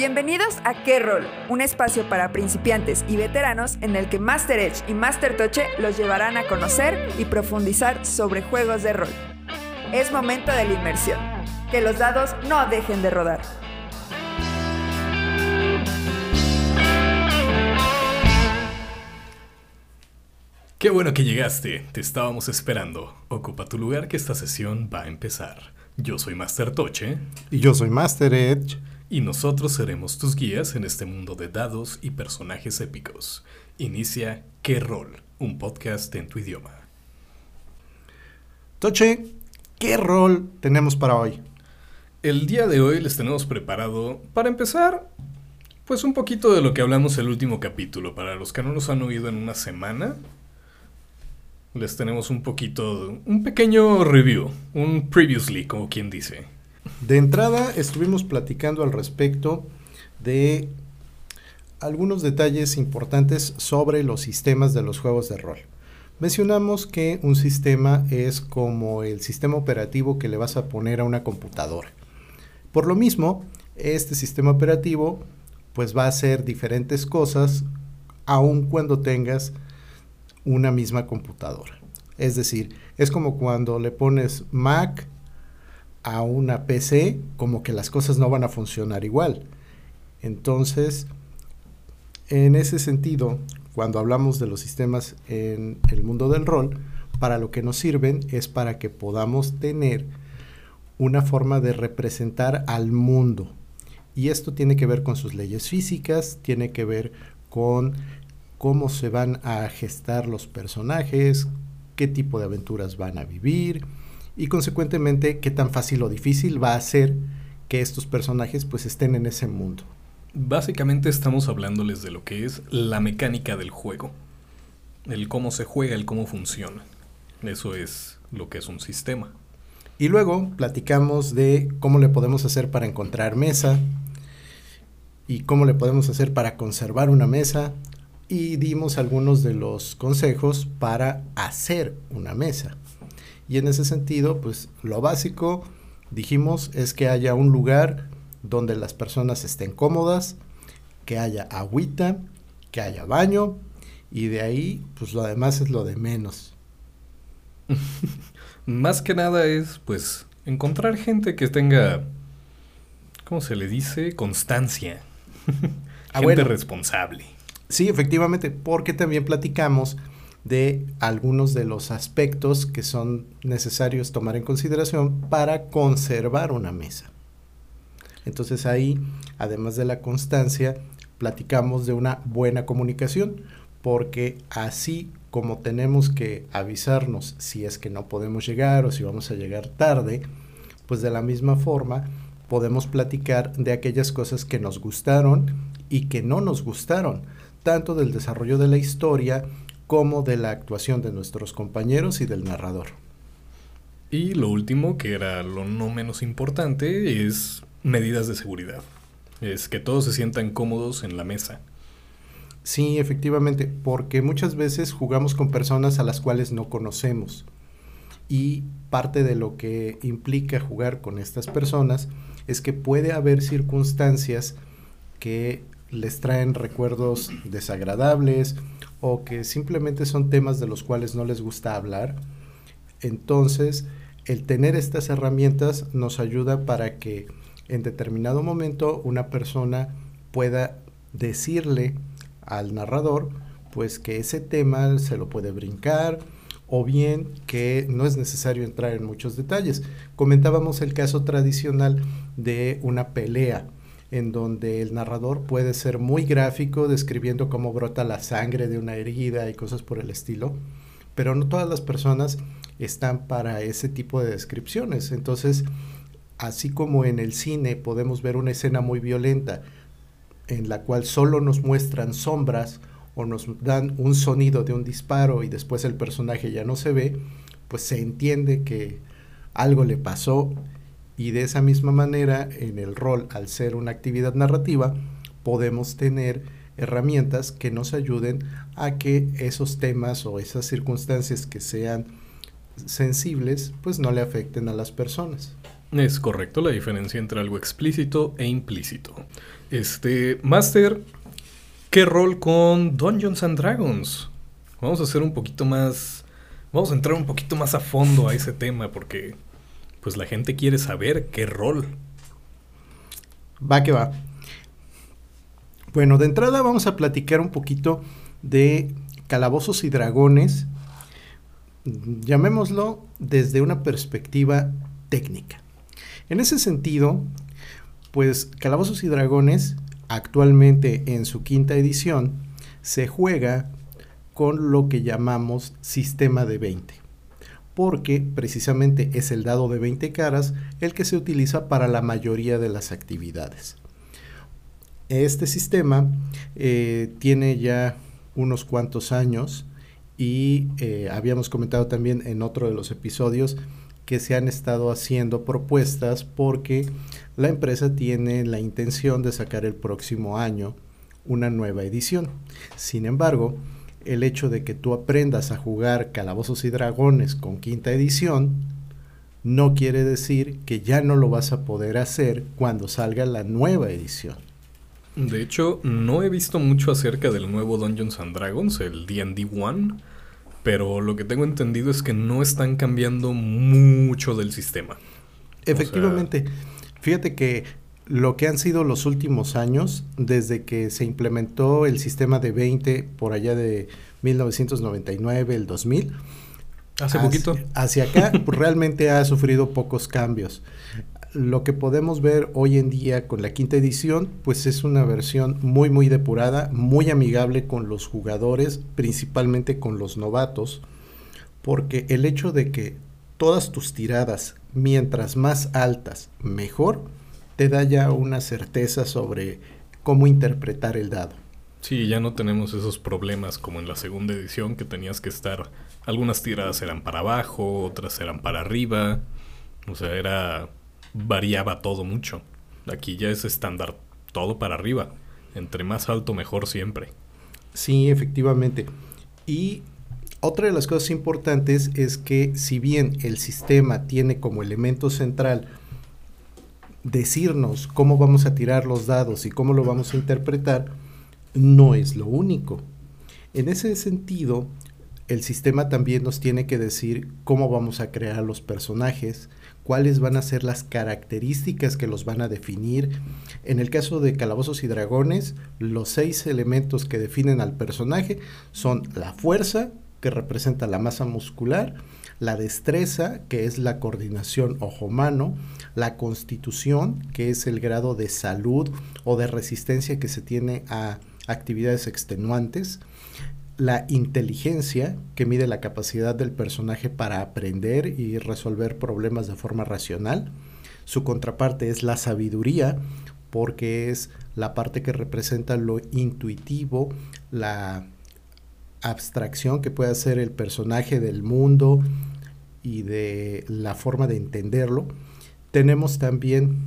Bienvenidos a ¿Qué rol? Un espacio para principiantes y veteranos en el que Master Edge y Master Toche los llevarán a conocer y profundizar sobre juegos de rol. Es momento de la inmersión. Que los dados no dejen de rodar. Qué bueno que llegaste, te estábamos esperando. Ocupa tu lugar que esta sesión va a empezar. Yo soy Master Toche. Y yo soy Master Edge. Y nosotros seremos tus guías en este mundo de dados y personajes épicos. Inicia ¿Qué rol? Un podcast en tu idioma. Toche, ¿qué rol tenemos para hoy? El día de hoy les tenemos preparado, para empezar, pues un poquito de lo que hablamos el último capítulo. Para los que no nos han oído en una semana, les tenemos un poquito, un pequeño review, un previously, como quien dice. De entrada estuvimos platicando al respecto de algunos detalles importantes sobre los sistemas de los juegos de rol. Mencionamos que un sistema es como el sistema operativo que le vas a poner a una computadora. Por lo mismo, este sistema operativo pues va a hacer diferentes cosas aun cuando tengas una misma computadora. Es decir, es como cuando le pones Mac a una PC, como que las cosas no van a funcionar igual. Entonces, en ese sentido, cuando hablamos de los sistemas en el mundo del rol, para lo que nos sirven es para que podamos tener una forma de representar al mundo. Y esto tiene que ver con sus leyes físicas, tiene que ver con cómo se van a gestar los personajes, qué tipo de aventuras van a vivir y consecuentemente qué tan fácil o difícil va a ser que estos personajes pues estén en ese mundo. Básicamente estamos hablándoles de lo que es la mecánica del juego, el cómo se juega, el cómo funciona. Eso es lo que es un sistema. Y luego platicamos de cómo le podemos hacer para encontrar mesa y cómo le podemos hacer para conservar una mesa y dimos algunos de los consejos para hacer una mesa. Y en ese sentido, pues lo básico, dijimos, es que haya un lugar donde las personas estén cómodas, que haya agüita, que haya baño, y de ahí, pues lo demás es lo de menos. Más que nada es, pues, encontrar gente que tenga, ¿cómo se le dice? Constancia. Ah, gente responsable. Sí, efectivamente, porque también platicamos de algunos de los aspectos que son necesarios tomar en consideración para conservar una mesa. Entonces ahí, además de la constancia, platicamos de una buena comunicación, porque así como tenemos que avisarnos si es que no podemos llegar o si vamos a llegar tarde, pues de la misma forma podemos platicar de aquellas cosas que nos gustaron y que no nos gustaron tanto del desarrollo de la historia como de la actuación de nuestros compañeros y del narrador. Y lo último, que era lo no menos importante, es medidas de seguridad. Es que todos se sientan cómodos en la mesa. Sí, efectivamente, porque muchas veces jugamos con personas a las cuales no conocemos. Y parte de lo que implica jugar con estas personas es que puede haber circunstancias que les traen recuerdos desagradables o que simplemente son temas de los cuales no les gusta hablar. Entonces, el tener estas herramientas nos ayuda para que en determinado momento una persona pueda decirle al narrador pues que ese tema se lo puede brincar o bien que no es necesario entrar en muchos detalles. Comentábamos el caso tradicional de una pelea en donde el narrador puede ser muy gráfico describiendo cómo brota la sangre de una herida y cosas por el estilo, pero no todas las personas están para ese tipo de descripciones. Entonces, así como en el cine podemos ver una escena muy violenta en la cual solo nos muestran sombras o nos dan un sonido de un disparo y después el personaje ya no se ve, pues se entiende que algo le pasó y de esa misma manera, en el rol, al ser una actividad narrativa, podemos tener herramientas que nos ayuden a que esos temas o esas circunstancias que sean sensibles, pues no le afecten a las personas. Es correcto la diferencia entre algo explícito e implícito. Este, Master, ¿qué rol con Dungeons Dragons? Vamos a hacer un poquito más, vamos a entrar un poquito más a fondo a ese tema porque pues la gente quiere saber qué rol. Va que va. Bueno, de entrada vamos a platicar un poquito de calabozos y dragones, llamémoslo desde una perspectiva técnica. En ese sentido, pues Calabozos y Dragones actualmente en su quinta edición se juega con lo que llamamos sistema de 20, porque precisamente es el dado de 20 caras el que se utiliza para la mayoría de las actividades. Este sistema eh, tiene ya unos cuantos años y eh, habíamos comentado también en otro de los episodios que se han estado haciendo propuestas porque la empresa tiene la intención de sacar el próximo año una nueva edición. Sin embargo, el hecho de que tú aprendas a jugar Calabozos y Dragones con quinta edición no quiere decir que ya no lo vas a poder hacer cuando salga la nueva edición. De hecho, no he visto mucho acerca del nuevo Dungeons and Dragons, el D&D One pero lo que tengo entendido es que no están cambiando mucho del sistema. Efectivamente, fíjate que lo que han sido los últimos años, desde que se implementó el sistema de 20 por allá de 1999, el 2000, hace poquito, hacia acá pues, realmente ha sufrido pocos cambios. Lo que podemos ver hoy en día con la quinta edición, pues es una versión muy muy depurada, muy amigable con los jugadores, principalmente con los novatos, porque el hecho de que todas tus tiradas, mientras más altas, mejor, te da ya una certeza sobre cómo interpretar el dado. Sí, ya no tenemos esos problemas como en la segunda edición que tenías que estar, algunas tiradas eran para abajo, otras eran para arriba, o sea, era variaba todo mucho. Aquí ya es estándar todo para arriba. Entre más alto, mejor siempre. Sí, efectivamente. Y otra de las cosas importantes es que si bien el sistema tiene como elemento central decirnos cómo vamos a tirar los dados y cómo lo vamos a interpretar, no es lo único. En ese sentido, el sistema también nos tiene que decir cómo vamos a crear los personajes, cuáles van a ser las características que los van a definir. En el caso de Calabozos y Dragones, los seis elementos que definen al personaje son la fuerza, que representa la masa muscular, la destreza, que es la coordinación ojo-mano, la constitución, que es el grado de salud o de resistencia que se tiene a actividades extenuantes, la inteligencia, que mide la capacidad del personaje para aprender y resolver problemas de forma racional. Su contraparte es la sabiduría, porque es la parte que representa lo intuitivo, la abstracción que puede hacer el personaje del mundo y de la forma de entenderlo. Tenemos también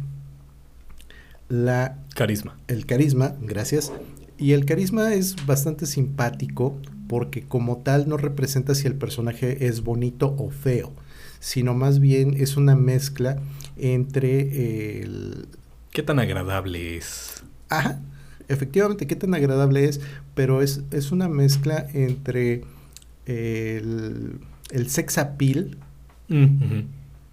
la carisma. El carisma, gracias, y el carisma es bastante simpático porque como tal no representa si el personaje es bonito o feo, sino más bien es una mezcla entre el... ¿Qué tan agradable es? Ajá, efectivamente, qué tan agradable es, pero es, es una mezcla entre el, el sex appeal mm,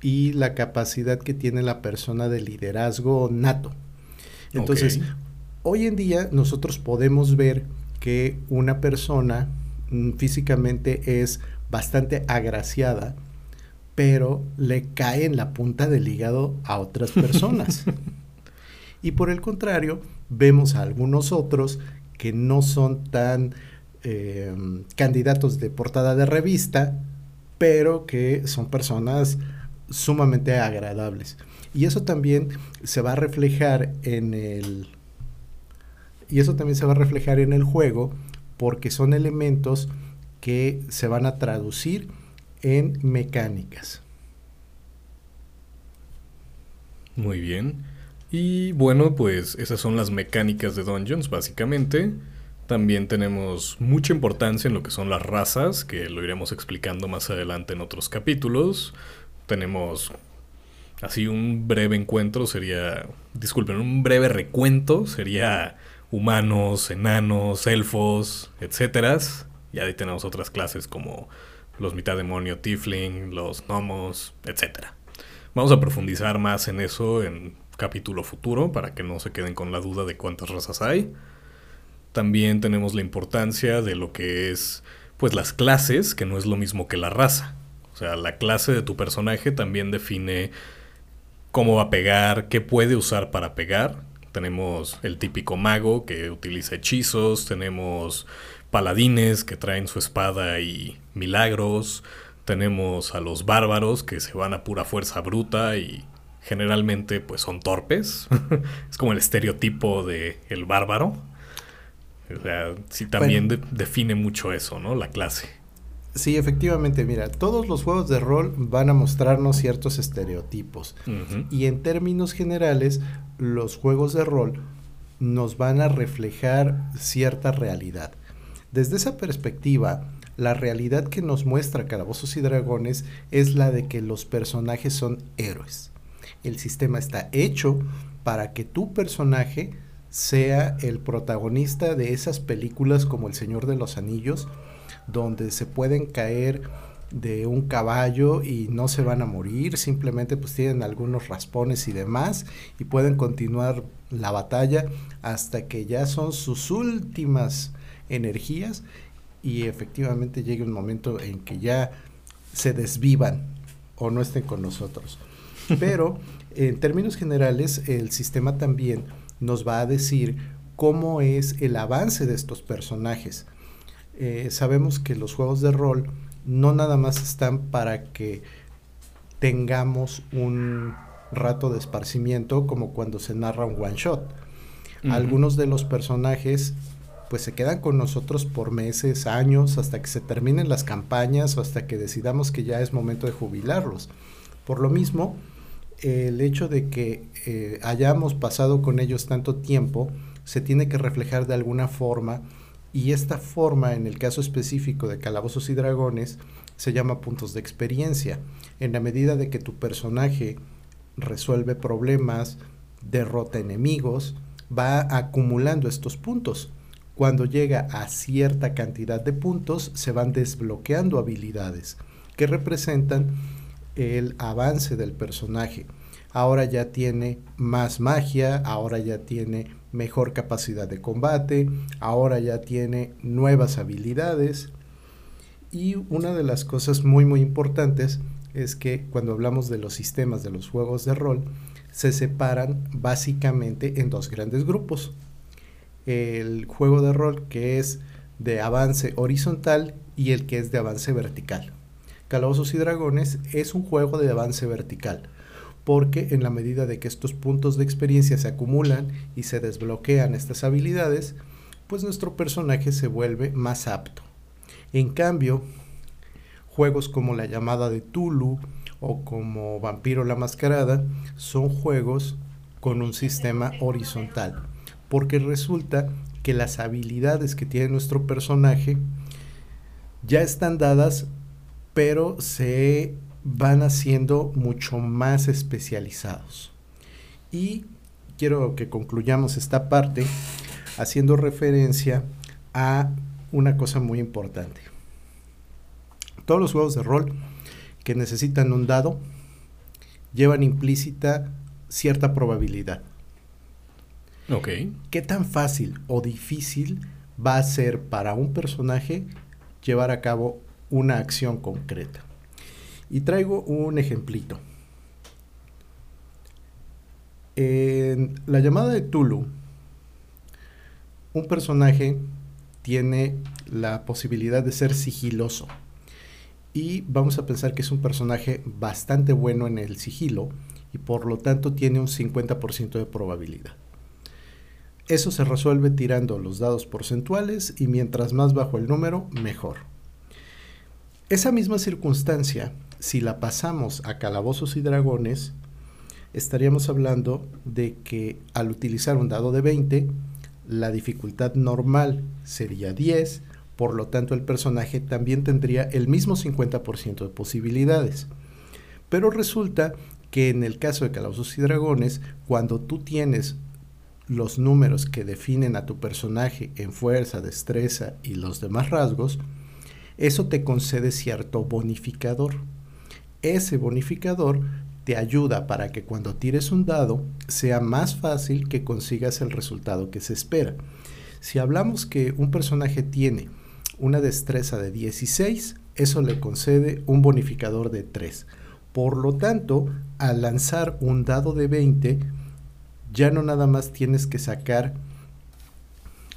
y la capacidad que tiene la persona de liderazgo nato. Entonces, Hoy en día nosotros podemos ver que una persona mm, físicamente es bastante agraciada, pero le cae en la punta del hígado a otras personas. y por el contrario, vemos a algunos otros que no son tan em, candidatos de portada de revista, pero que son personas sumamente agradables. Y eso también se va a reflejar en el y eso también se va a reflejar en el juego porque son elementos que se van a traducir en mecánicas. Muy bien. Y bueno, pues esas son las mecánicas de Dungeons, básicamente. También tenemos mucha importancia en lo que son las razas, que lo iremos explicando más adelante en otros capítulos. Tenemos Así un breve encuentro sería, disculpen, un breve recuento sería humanos, enanos, elfos, etcétera. Y ahí tenemos otras clases como los mitad demonio, tiefling, los gnomos, etcétera. Vamos a profundizar más en eso en capítulo futuro para que no se queden con la duda de cuántas razas hay. También tenemos la importancia de lo que es pues las clases, que no es lo mismo que la raza. O sea, la clase de tu personaje también define cómo va a pegar, qué puede usar para pegar. Tenemos el típico mago que utiliza hechizos, tenemos paladines que traen su espada y milagros, tenemos a los bárbaros que se van a pura fuerza bruta y generalmente pues son torpes. es como el estereotipo de el bárbaro. O sea, sí también define mucho eso, ¿no? La clase. Sí, efectivamente, mira, todos los juegos de rol van a mostrarnos ciertos estereotipos. Y en términos generales, los juegos de rol nos van a reflejar cierta realidad. Desde esa perspectiva, la realidad que nos muestra Calabozos y Dragones es la de que los personajes son héroes. El sistema está hecho para que tu personaje sea el protagonista de esas películas como El Señor de los Anillos, donde se pueden caer de un caballo y no se van a morir, simplemente pues tienen algunos raspones y demás y pueden continuar la batalla hasta que ya son sus últimas energías y efectivamente llegue un momento en que ya se desvivan o no estén con nosotros. Pero en términos generales el sistema también nos va a decir cómo es el avance de estos personajes. Eh, sabemos que los juegos de rol no nada más están para que tengamos un rato de esparcimiento como cuando se narra un one shot. Algunos de los personajes pues se quedan con nosotros por meses, años, hasta que se terminen las campañas o hasta que decidamos que ya es momento de jubilarlos. Por lo mismo, el hecho de que eh, hayamos pasado con ellos tanto tiempo se tiene que reflejar de alguna forma y esta forma en el caso específico de Calabozos y Dragones se llama puntos de experiencia. En la medida de que tu personaje resuelve problemas, derrota enemigos, va acumulando estos puntos. Cuando llega a cierta cantidad de puntos se van desbloqueando habilidades que representan el avance del personaje. Ahora ya tiene más magia, ahora ya tiene mejor capacidad de combate, ahora ya tiene nuevas habilidades. Y una de las cosas muy muy importantes es que cuando hablamos de los sistemas de los juegos de rol, se separan básicamente en dos grandes grupos. El juego de rol que es de avance horizontal y el que es de avance vertical. Calabozos y Dragones es un juego de avance vertical, porque en la medida de que estos puntos de experiencia se acumulan y se desbloquean estas habilidades, pues nuestro personaje se vuelve más apto. En cambio, juegos como la llamada de Tulu o como Vampiro la Mascarada son juegos con un sistema horizontal, porque resulta que las habilidades que tiene nuestro personaje ya están dadas pero se van haciendo mucho más especializados. Y quiero que concluyamos esta parte haciendo referencia a una cosa muy importante. Todos los juegos de rol que necesitan un dado llevan implícita cierta probabilidad. Ok. ¿Qué tan fácil o difícil va a ser para un personaje llevar a cabo una acción concreta. Y traigo un ejemplito. En la llamada de Tulu, un personaje tiene la posibilidad de ser sigiloso. Y vamos a pensar que es un personaje bastante bueno en el sigilo y por lo tanto tiene un 50% de probabilidad. Eso se resuelve tirando los dados porcentuales y mientras más bajo el número, mejor. Esa misma circunstancia, si la pasamos a calabozos y dragones, estaríamos hablando de que al utilizar un dado de 20, la dificultad normal sería 10, por lo tanto el personaje también tendría el mismo 50% de posibilidades. Pero resulta que en el caso de Calabozos y Dragones, cuando tú tienes los números que definen a tu personaje en fuerza, destreza y los demás rasgos, eso te concede cierto bonificador. Ese bonificador te ayuda para que cuando tires un dado sea más fácil que consigas el resultado que se espera. Si hablamos que un personaje tiene una destreza de 16, eso le concede un bonificador de 3. Por lo tanto, al lanzar un dado de 20, ya no nada más tienes que sacar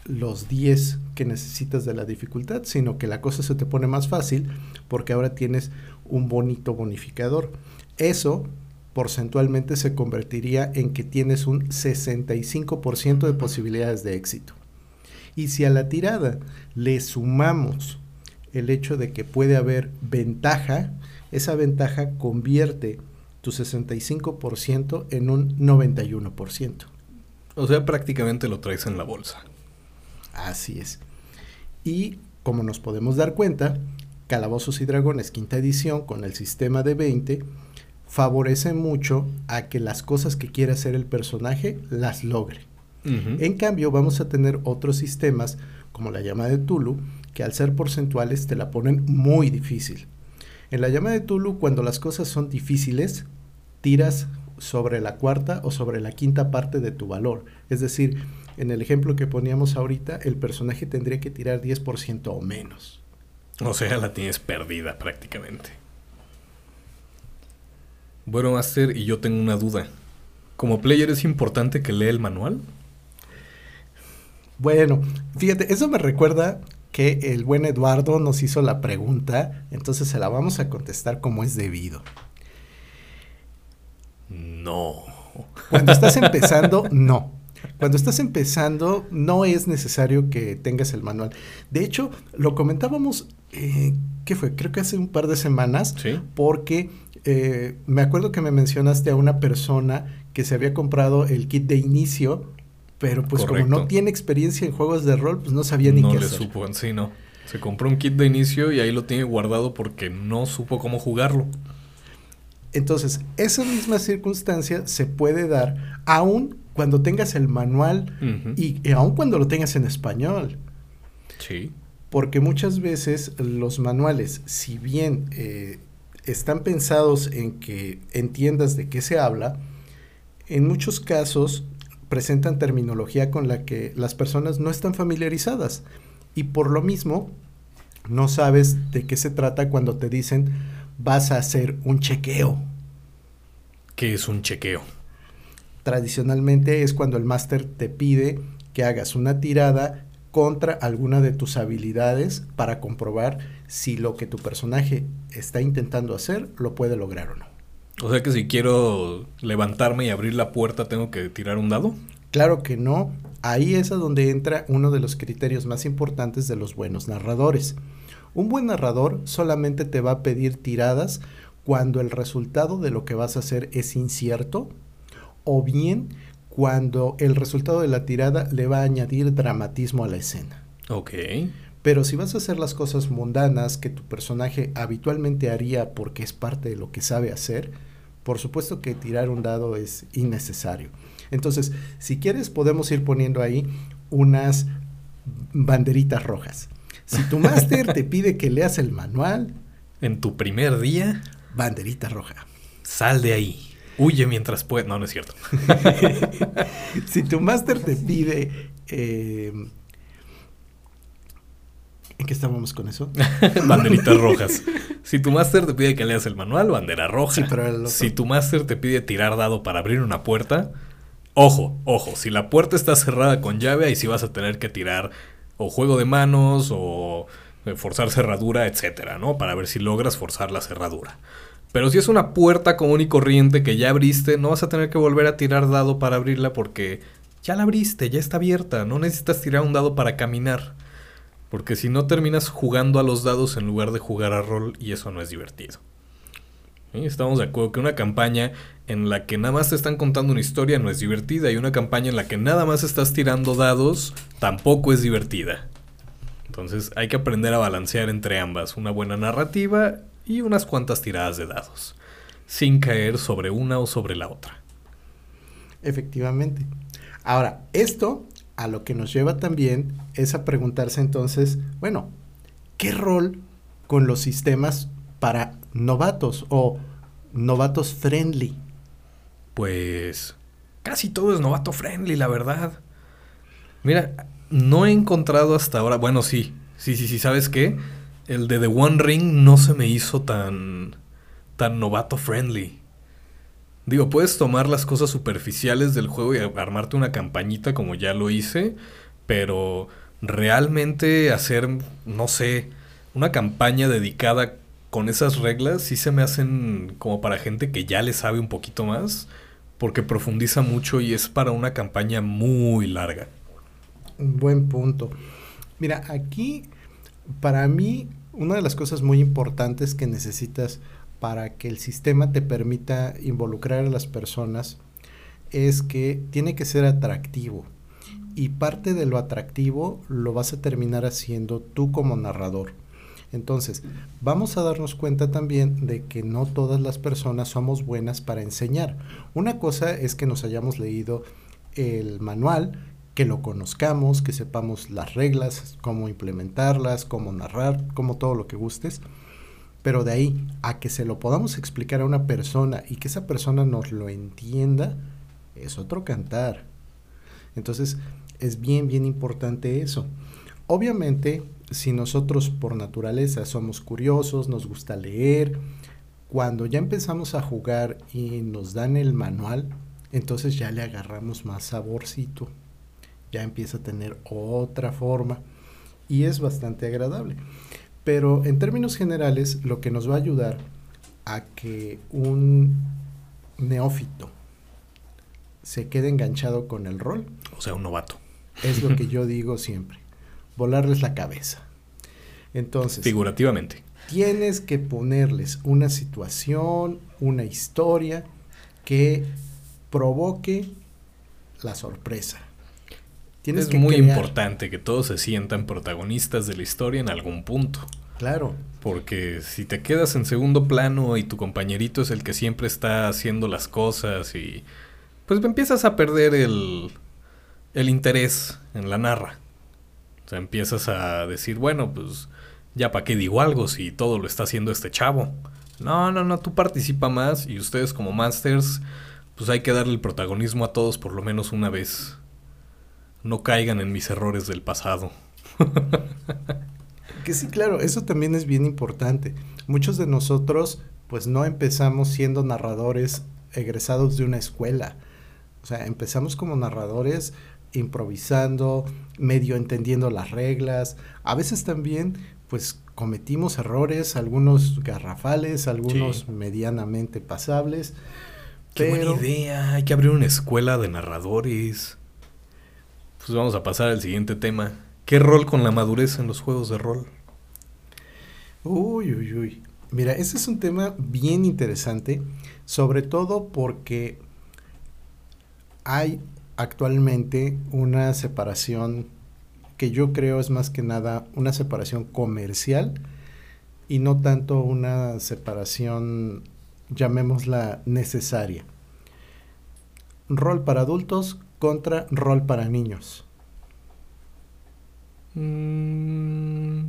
los 10 que necesitas de la dificultad, sino que la cosa se te pone más fácil porque ahora tienes un bonito bonificador. Eso porcentualmente se convertiría en que tienes un 65% de posibilidades de éxito. Y si a la tirada le sumamos el hecho de que puede haber ventaja, esa ventaja convierte tu 65% en un 91%. O sea, prácticamente lo traes en la bolsa. Así es. Y como nos podemos dar cuenta, Calabozos y Dragones quinta edición con el sistema de 20 favorece mucho a que las cosas que quiere hacer el personaje las logre. En cambio, vamos a tener otros sistemas como la llama de Tulu, que al ser porcentuales te la ponen muy difícil. En la llama de Tulu, cuando las cosas son difíciles, tiras sobre la cuarta o sobre la quinta parte de tu valor. Es decir, en el ejemplo que poníamos ahorita, el personaje tendría que tirar 10% o menos. O sea, la tienes perdida prácticamente. Bueno, Master, y yo tengo una duda. ¿Como player es importante que lea el manual? Bueno, fíjate, eso me recuerda que el buen Eduardo nos hizo la pregunta, entonces se la vamos a contestar como es debido. No. Cuando estás empezando, no. Cuando estás empezando, no es necesario que tengas el manual. De hecho, lo comentábamos, eh, ¿qué fue? Creo que hace un par de semanas, Sí. porque eh, me acuerdo que me mencionaste a una persona que se había comprado el kit de inicio, pero pues como no tiene experiencia en juegos de rol, pues no sabía ni no qué le hacer. supo, sí, no. Se compró un kit de inicio y ahí lo tiene guardado porque no supo cómo jugarlo. Entonces, esa misma circunstancia se puede dar aún cuando tengas el manual y, y aún cuando lo tengas en español. Sí. Porque muchas veces los manuales, si bien eh, están pensados en que entiendas de qué se habla, en muchos casos presentan terminología con la que las personas no están familiarizadas. Y por lo mismo, no sabes de qué se trata cuando te dicen vas a hacer un chequeo. Que es un chequeo. Tradicionalmente es cuando el máster te pide que hagas una tirada contra alguna de tus habilidades para comprobar si lo que tu personaje está intentando hacer lo puede lograr o no. O sea que si quiero levantarme y abrir la puerta, tengo que tirar un dado. Claro que no, ahí es a donde entra uno de los criterios más importantes de los buenos narradores. Un buen narrador solamente te va a pedir tiradas cuando el resultado de lo que vas a hacer es incierto o bien cuando el resultado de la tirada le va a añadir dramatismo a la escena. Ok. Pero si vas a hacer las cosas mundanas que tu personaje habitualmente haría porque es parte de lo que sabe hacer, por supuesto que tirar un dado es innecesario. Entonces, si quieres, podemos ir poniendo ahí unas banderitas rojas. Si tu máster te pide que leas el manual, En tu primer día, banderita roja. sal de ahí. Huye mientras puedas. No, no es cierto. Si tu máster te pide... eh, ¿En qué estábamos con eso? Banderitas rojas. Si tu máster te pide que leas el manual, bandera roja. Sí, pero el otro- Si tu máster te pide tirar dado para abrir una puerta, ojo, ojo. Si la puerta está cerrada con llave, ahí sí vas a tener que tirar o juego de manos o eh, forzar cerradura, etcétera, ¿no? Para ver si logras forzar la cerradura. Pero si es una puerta común y corriente que ya abriste, no vas a tener que volver a tirar dado para abrirla porque ya la abriste, ya está abierta. No necesitas tirar un dado para caminar. Porque si no terminas jugando a los dados en lugar de jugar a rol y eso no es divertido. Estamos de acuerdo que una campaña en la que nada más te están contando una historia no es divertida y una campaña en la que nada más estás tirando dados tampoco es divertida. Entonces hay que aprender a balancear entre ambas, una buena narrativa y unas cuantas tiradas de dados. sin caer sobre una o sobre la otra. Efectivamente. Ahora, esto a lo que nos lleva también es a preguntarse entonces, bueno, ¿qué rol con los sistemas para novatos o novatos friendly? Pues casi todo es novato friendly, la verdad. Mira, no he encontrado hasta ahora, bueno, sí, sí, sí, sí, ¿sabes qué? El de The One Ring no se me hizo tan tan novato friendly. Digo, puedes tomar las cosas superficiales del juego y armarte una campañita como ya lo hice, pero realmente hacer, no sé, una campaña dedicada con esas reglas sí se me hacen como para gente que ya le sabe un poquito más, porque profundiza mucho y es para una campaña muy larga. Un buen punto. Mira, aquí para mí una de las cosas muy importantes que necesitas para que el sistema te permita involucrar a las personas es que tiene que ser atractivo. Y parte de lo atractivo lo vas a terminar haciendo tú como narrador. Entonces, vamos a darnos cuenta también de que no todas las personas somos buenas para enseñar. Una cosa es que nos hayamos leído el manual, que lo conozcamos, que sepamos las reglas, cómo implementarlas, cómo narrar, cómo todo lo que gustes. Pero de ahí a que se lo podamos explicar a una persona y que esa persona nos lo entienda, es otro cantar. Entonces, es bien, bien importante eso. Obviamente, si nosotros por naturaleza somos curiosos, nos gusta leer, cuando ya empezamos a jugar y nos dan el manual, entonces ya le agarramos más saborcito, ya empieza a tener otra forma y es bastante agradable. Pero en términos generales, lo que nos va a ayudar a que un neófito se quede enganchado con el rol. O sea, un novato. Es lo que yo digo siempre. Volarles la cabeza. Entonces. Figurativamente. Tienes que ponerles una situación, una historia que provoque la sorpresa. Tienes es muy importante que todos se sientan protagonistas de la historia en algún punto. Claro. Porque si te quedas en segundo plano y tu compañerito es el que siempre está haciendo las cosas y pues empiezas a perder el, el interés en la narra. Empiezas a decir, bueno, pues ya para qué digo algo si todo lo está haciendo este chavo. No, no, no, tú participa más y ustedes como masters, pues hay que darle el protagonismo a todos por lo menos una vez no caigan en mis errores del pasado. que sí, claro, eso también es bien importante. Muchos de nosotros pues no empezamos siendo narradores egresados de una escuela. O sea, empezamos como narradores improvisando, medio entendiendo las reglas. A veces también pues cometimos errores, algunos garrafales, algunos medianamente pasables. Qué buena idea, hay que abrir una escuela de narradores. Pues vamos a pasar al siguiente tema. ¿Qué rol con la madurez en los juegos de rol? Uy, uy, uy. Mira, ese es un tema bien interesante, sobre todo porque hay actualmente una separación que yo creo es más que nada una separación comercial y no tanto una separación, llamémosla, necesaria. Rol para adultos contra rol para niños? Mm,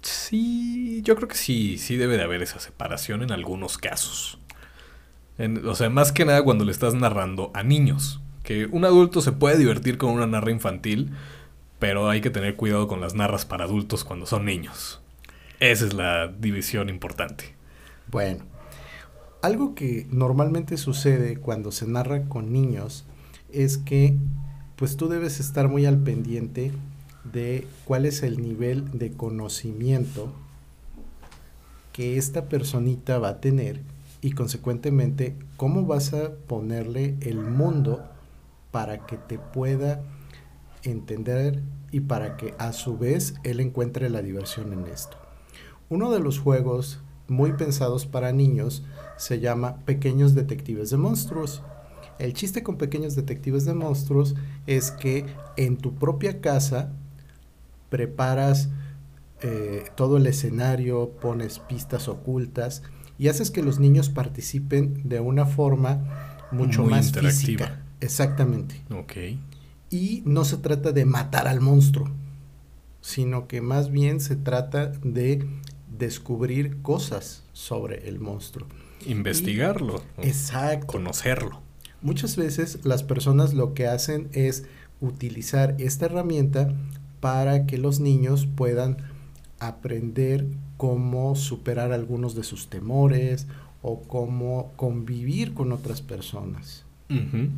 sí, yo creo que sí, sí debe de haber esa separación en algunos casos. o sea, más que nada cuando le estás narrando a niños. Que un adulto se puede divertir con una narra infantil, pero hay que tener cuidado con las narras para adultos cuando son niños. Esa es la división importante. Bueno, algo que normalmente sucede cuando se narra con niños es que pues tú debes estar muy al pendiente de cuál es el nivel de conocimiento que esta personita va a tener y consecuentemente cómo vas a ponerle el mundo para que te pueda entender y para que a su vez él encuentre la diversión en esto. Uno de los juegos muy pensados para niños se llama Pequeños Detectives de Monstruos el chiste con pequeños detectives de monstruos es que en tu propia casa preparas eh, todo el escenario, pones pistas ocultas y haces que los niños participen de una forma mucho Muy más interactiva. física. Exactamente. Ok. Y no se trata de matar al monstruo, sino que más bien se trata de descubrir cosas sobre el monstruo. Investigarlo. Exacto. Conocerlo. Muchas veces las personas lo que hacen es utilizar esta herramienta para que los niños puedan aprender cómo superar algunos de sus temores o cómo convivir con otras personas. Ujú.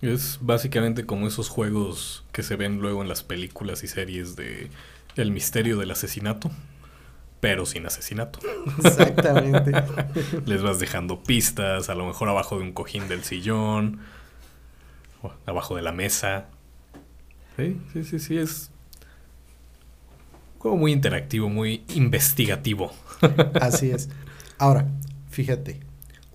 Es básicamente como esos juegos que se ven luego en las películas y series de El misterio del asesinato, pero sin asesinato. Exactamente. Les vas dejando pistas, a lo mejor abajo de un cojín del sillón, o abajo de la mesa. Sí, sí, sí, sí, es juego muy interactivo, muy investigativo. Así es. Ahora, fíjate,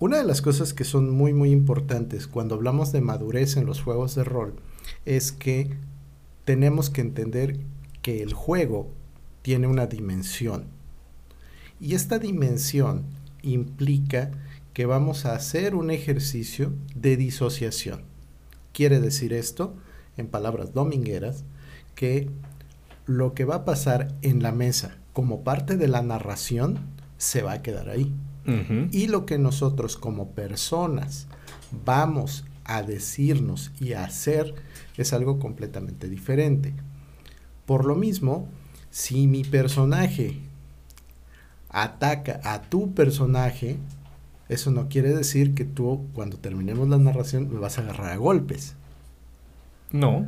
una de las cosas que son muy muy importantes cuando hablamos de madurez en los juegos de rol es que tenemos que entender que el juego tiene una dimensión. Y esta dimensión implica que vamos a hacer un ejercicio de disociación. Quiere decir esto, en palabras domingueras, que lo que va a pasar en la mesa como parte de la narración se va a quedar ahí. Y lo que nosotros como personas vamos a decirnos y a hacer es algo completamente diferente. Por lo mismo, si mi personaje ataca a tu personaje, eso no quiere decir que tú cuando terminemos la narración me vas a agarrar a golpes. No,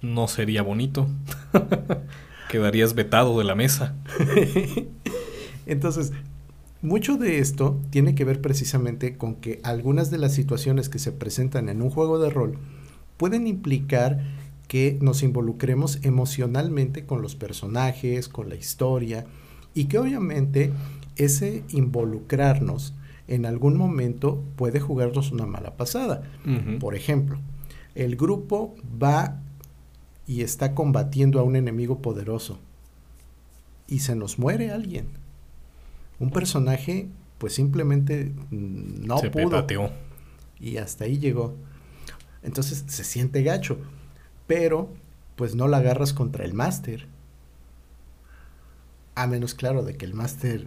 no sería bonito. Quedarías vetado de la mesa. Entonces, mucho de esto tiene que ver precisamente con que algunas de las situaciones que se presentan en un juego de rol pueden implicar que nos involucremos emocionalmente con los personajes, con la historia, y que obviamente ese involucrarnos en algún momento puede jugarnos una mala pasada. Por ejemplo, el grupo va y está combatiendo a un enemigo poderoso y se nos muere alguien. Un personaje pues simplemente mm, no Se pudo petateó. y hasta ahí llegó. Entonces se siente gacho, pero pues no la agarras contra el máster. A menos claro de que el máster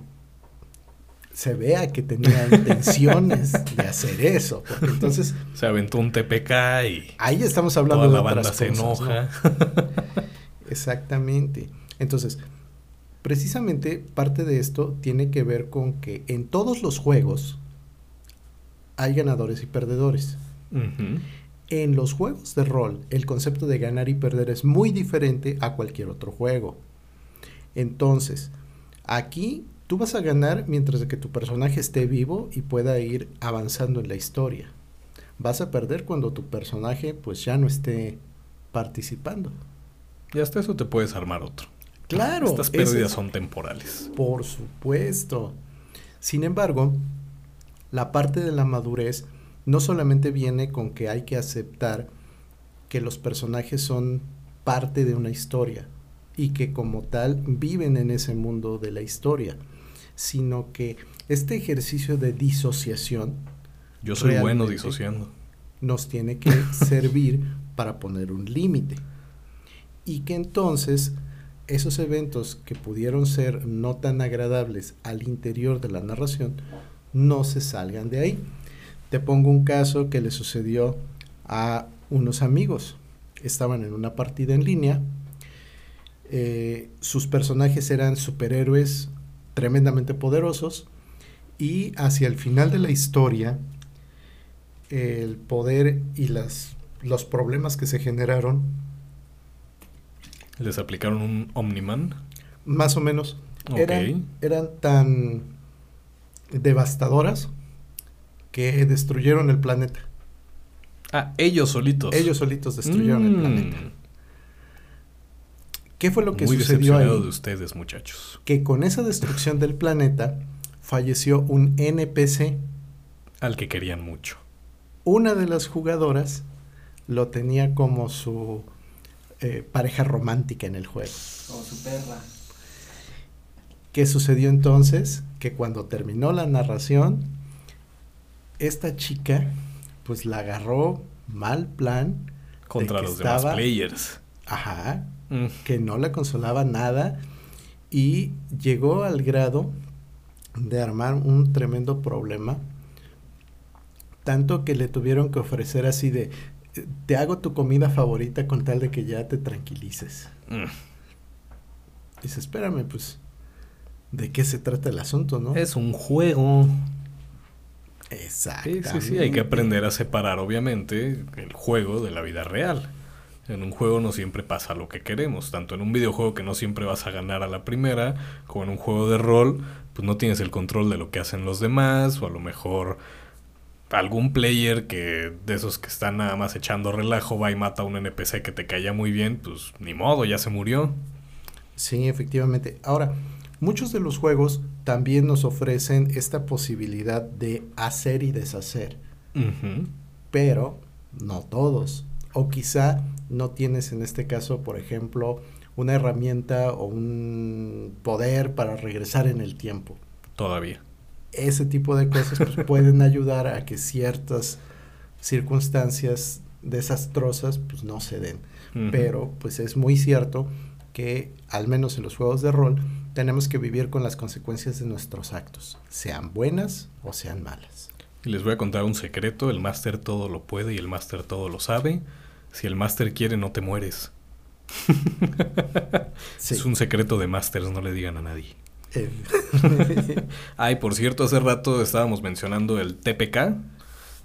se vea que tenía intenciones de hacer eso, porque entonces Se aventó un TPK y ahí estamos hablando toda de la banda otras se ¿no? enoja. Exactamente. Entonces, precisamente parte de esto tiene que ver con que en todos los juegos hay ganadores y perdedores. En los juegos de rol, el concepto de ganar y perder es muy diferente a cualquier otro juego. Entonces, aquí tú vas a ganar mientras que tu personaje esté vivo y pueda ir avanzando en la historia. Vas a perder cuando tu personaje pues ya no esté participando. Y hasta eso te puedes armar otro. Claro, Estas pérdidas es- son temporales. Por supuesto. Sin embargo, la parte de la madurez no solamente viene con que hay que aceptar que los personajes son parte de una historia y que como tal viven en ese mundo de la historia, sino que este ejercicio de disociación Yo soy bueno disociando. nos tiene que servir para poner un límite. Y que entonces esos eventos que pudieron ser no tan agradables al interior de la narración no se salgan de ahí. Te pongo un caso que le sucedió a unos amigos. Estaban en una partida en línea. eh, sus personajes eran superhéroes tremendamente poderosos. Y hacia el final de la historia, el poder y las, los problemas que se generaron, Les aplicaron un Omniman. más o menos, Ok. eran, eran tan devastadoras que destruyeron el planeta. Ah, ellos solitos. Ellos solitos destruyeron el Mm. planeta. ¿Qué fue lo que Muy sucedió ahí? de ustedes, muchachos. Que con esa destrucción del planeta falleció un NPC. Al que querían mucho. Una de las jugadoras lo tenía como su eh, pareja romántica en el juego. Como su perra. ¿Qué sucedió entonces? que cuando terminó la narración, esta chica pues la agarró mal plan. Contra los demás players. Ajá. Mm. Que no la consolaba nada y llegó al grado de armar un tremendo problema. Tanto que le tuvieron que ofrecer así de, te hago tu comida favorita con tal de que ya te tranquilices. Mm. Dice, espérame, pues, ¿de qué se trata el asunto, no? Es un juego. Exacto. Sí, sí, sí, hay que aprender a separar, obviamente, el juego de la vida real. En un juego no siempre pasa lo que queremos, tanto en un videojuego que no siempre vas a ganar a la primera, como en un juego de rol, pues no tienes el control de lo que hacen los demás, o a lo mejor algún player que de esos que están nada más echando relajo va y mata a un NPC que te caía muy bien, pues ni modo, ya se murió. Sí, efectivamente. Ahora, muchos de los juegos también nos ofrecen esta posibilidad de hacer y deshacer. Pero no todos. O quizá no tienes en este caso, por ejemplo, una herramienta o un poder para regresar en el tiempo. Todavía. Ese tipo de cosas pues, pueden ayudar a que ciertas circunstancias desastrosas pues no se den. Pero pues es muy cierto que al menos en los juegos de rol tenemos que vivir con las consecuencias de nuestros actos, sean buenas o sean malas. Y les voy a contar un secreto, el máster todo lo puede y el máster todo lo sabe. Si el máster quiere no te mueres. Es un secreto de másters, no le digan a nadie. Ay, por cierto, hace rato estábamos mencionando el TPK.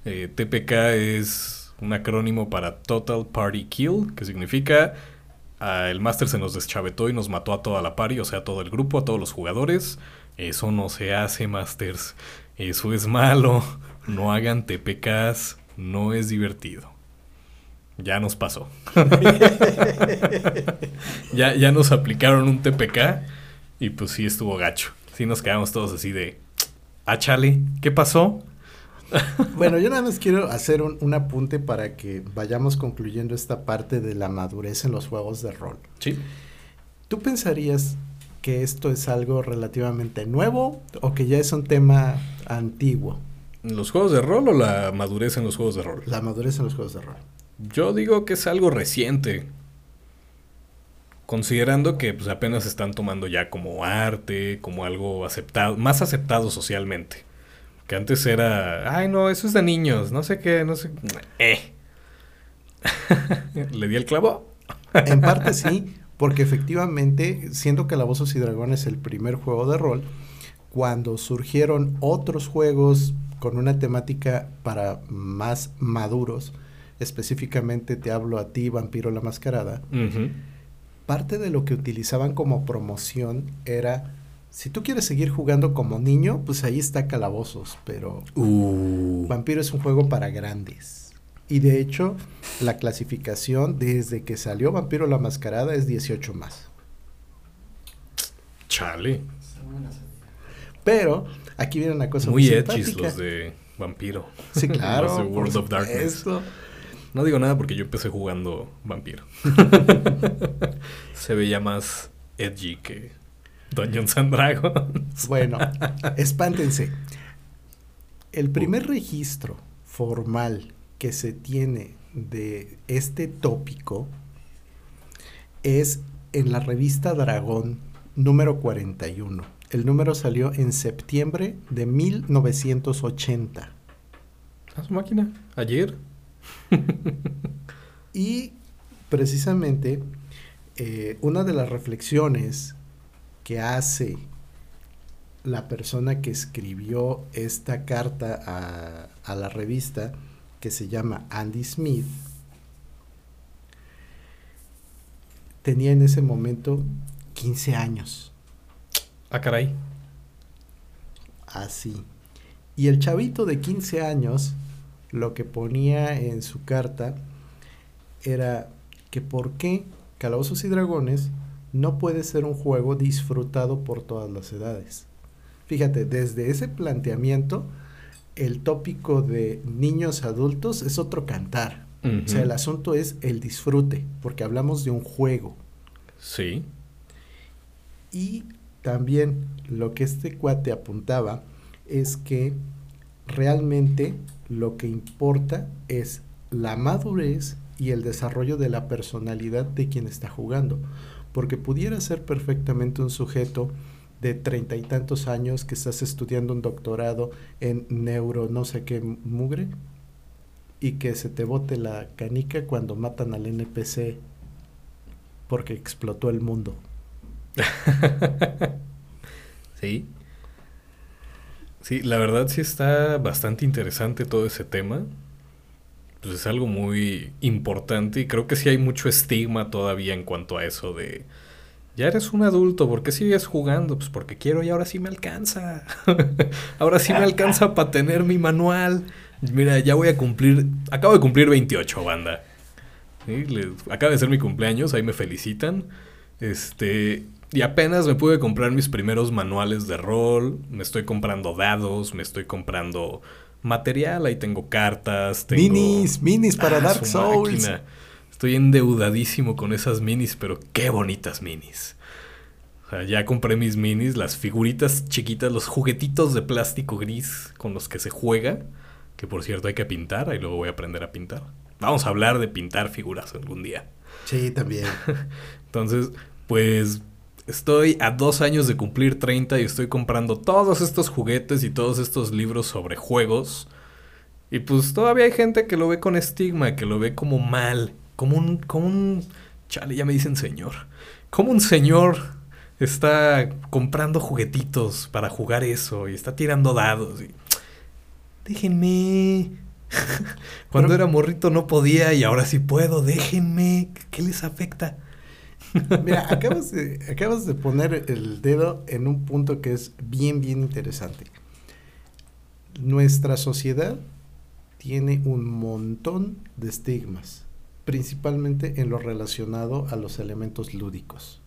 Eh, TPK es un acrónimo para Total Party Kill, que significa el máster se nos deschavetó y nos mató a toda la party, o sea, a todo el grupo, a todos los jugadores. Eso no se hace, masters. Eso es malo. No hagan TPKs. No es divertido. Ya nos pasó. ya, ya nos aplicaron un TPK y pues sí estuvo gacho. Sí nos quedamos todos así de, ah, chale, ¿qué pasó? bueno, yo nada más quiero hacer un, apunte para que vayamos concluyendo esta parte de la madurez en los juegos de rol. Sí. ¿Tú pensarías que esto es algo relativamente nuevo o que ya es un tema antiguo? ¿Los juegos de rol o la madurez en los juegos de rol? La madurez en los juegos de rol. Yo digo que es algo reciente. Considerando que pues, apenas están tomando ya como arte, como algo aceptado, más aceptado socialmente. Que antes era, ay no, eso es de niños, no sé qué, no sé. Eh. ¿Le di el clavo? en parte sí, porque efectivamente, siendo Calabozos y Dragones el primer juego de rol, cuando surgieron otros juegos con una temática para más maduros, específicamente te hablo a ti, Vampiro la Mascarada, parte de lo que utilizaban como promoción era si tú quieres seguir jugando como niño, pues ahí está Calabozos, pero uh. Vampiro es un juego para grandes. Y de hecho, la clasificación desde que salió Vampiro la Mascarada es 18 más. Chale. Pero aquí viene una cosa muy, muy los de Vampiro. Sí, claro. los de World of Darkness. No digo nada porque yo empecé jugando Vampiro. Se veía más edgy que Dungeons and Dragons. Bueno, espántense. El primer registro formal que se tiene de este tópico es en la revista Dragón número 41. El número salió en septiembre de 1980. ¿A su máquina? ¿Ayer? y precisamente eh, una de las reflexiones que hace la persona que escribió esta carta a, la revista, que se llama Andy Smith, tenía en ese momento 15 años. Ah, caray. Así. Y el chavito de 15 años lo que ponía en su carta era que por qué Calabozos y Dragones no puede ser un juego disfrutado por todas las edades. Fíjate, desde ese planteamiento, el tópico de niños adultos es otro cantar. O sea, el asunto es el disfrute, porque hablamos de un juego. Sí. Y también lo que este cuate apuntaba es que realmente lo que importa es la madurez y el desarrollo de la personalidad de quien está jugando. Porque pudiera ser perfectamente un sujeto de treinta y tantos años que estás estudiando un doctorado en neuro no sé qué mugre y que se te bote la canica cuando matan al NPC porque explotó el mundo. sí. Sí, la verdad sí está bastante interesante todo ese tema. Pues es algo muy importante y creo que sí hay mucho estigma todavía en cuanto a eso de ya eres un adulto, ¿por qué sigues jugando? Pues porque quiero y ahora sí me alcanza. ahora sí me alcanza para tener mi manual. Mira, ya voy a cumplir, acabo de cumplir 28, banda. acaba de ser mi cumpleaños, ahí me felicitan. Este, y apenas me pude comprar mis primeros manuales de rol, me estoy comprando dados, me estoy comprando material, ahí tengo cartas, tengo... Minis, minis para ah, Dark Souls. Estoy endeudadísimo con esas minis, pero qué bonitas minis. O sea, ya compré mis minis, las figuritas chiquitas, los juguetitos de plástico gris con los que se juega, que por cierto hay que pintar, y luego voy a aprender a pintar. Vamos a hablar de pintar figuras algún día. Sí, también. Entonces, pues estoy a dos años de cumplir 30 y estoy comprando todos estos juguetes y todos estos libros sobre juegos. Y pues todavía hay gente que lo ve con estigma, que lo ve como mal como un, como un, chale, ya me dicen señor, como un señor está comprando juguetitos para jugar eso y está tirando dados. Y... Déjenme. Cuando era morrito no podía y ahora sí puedo. Déjenme. ¿Qué les afecta? Mira, acabas de, acabas de poner el dedo en un punto que es bien, bien interesante. Nuestra sociedad tiene un montón de estigmas principalmente en lo relacionado a los elementos lúdicos.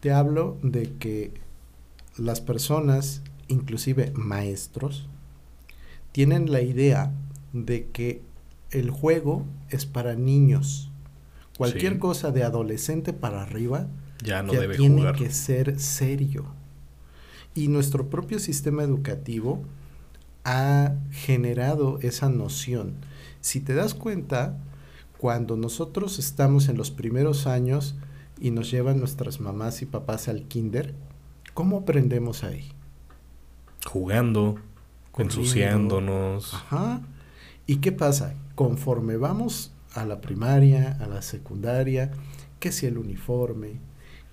Te hablo de que las personas, inclusive maestros, tienen la idea de que el juego es para niños. Cualquier cosa de adolescente para arriba ya no tiene que ser serio. Y nuestro propio sistema educativo ha generado esa noción si te das cuenta, cuando nosotros estamos en los primeros años y nos llevan nuestras mamás y papás al kinder, ¿cómo aprendemos ahí? Jugando, ensuciándonos. Ajá. ¿Y qué pasa? Conforme vamos a la primaria, a la secundaria, que si el uniforme,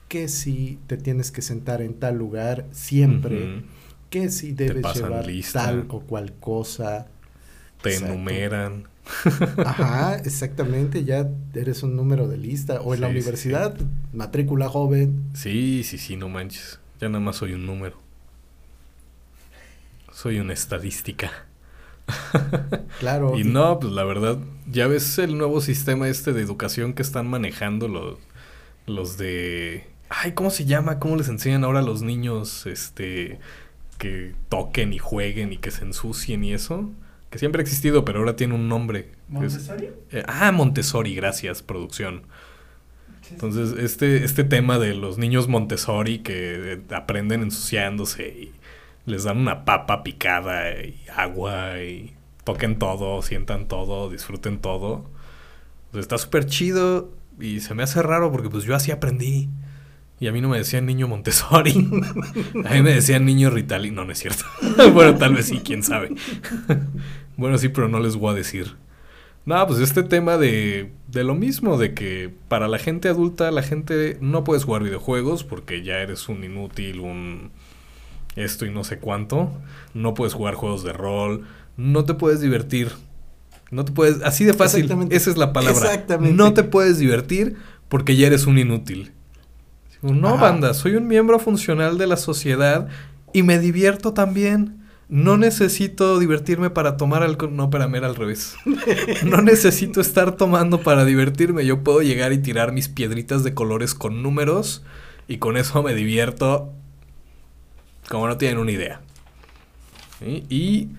que si te tienes que sentar en tal lugar siempre, que si debes llevar tal o cual cosa. Te enumeran. Ajá, exactamente, ya eres un número de lista. O en la universidad, matrícula joven. Sí, sí, sí, no manches. Ya nada más soy un número. Soy una estadística. Claro. y no, pues la verdad, ya ves el nuevo sistema este de educación que están manejando los, los de... Ay, ¿cómo se llama? ¿Cómo les enseñan ahora a los niños este que toquen y jueguen y que se ensucien y eso? que siempre ha existido, pero ahora tiene un nombre. ¿Montessori? Eh, ah, Montessori, gracias, producción. Entonces, este, este tema de los niños Montessori que eh, aprenden ensuciándose y les dan una papa picada y agua y toquen todo, sientan todo, disfruten todo. Está súper chido y se me hace raro porque pues yo así aprendí. Y a mí no me decían niño Montessori. a mí me decían niño Ritali. No, no es cierto. bueno, tal vez sí, quién sabe. bueno, sí, pero no les voy a decir. No, pues este tema de, de lo mismo, de que para la gente adulta, la gente no puedes jugar videojuegos porque ya eres un inútil, un esto y no sé cuánto. No puedes jugar juegos de rol. No te puedes divertir. No te puedes. Así de fácil. Esa es la palabra. Exactamente. No te puedes divertir porque ya eres un inútil. No, banda, soy un miembro funcional de la sociedad y me divierto también. No necesito divertirme para tomar alcohol. No, espérame, era al revés. No necesito estar tomando para divertirme. Yo puedo llegar y tirar mis piedritas de colores con números y con eso me divierto como no tienen una idea. Y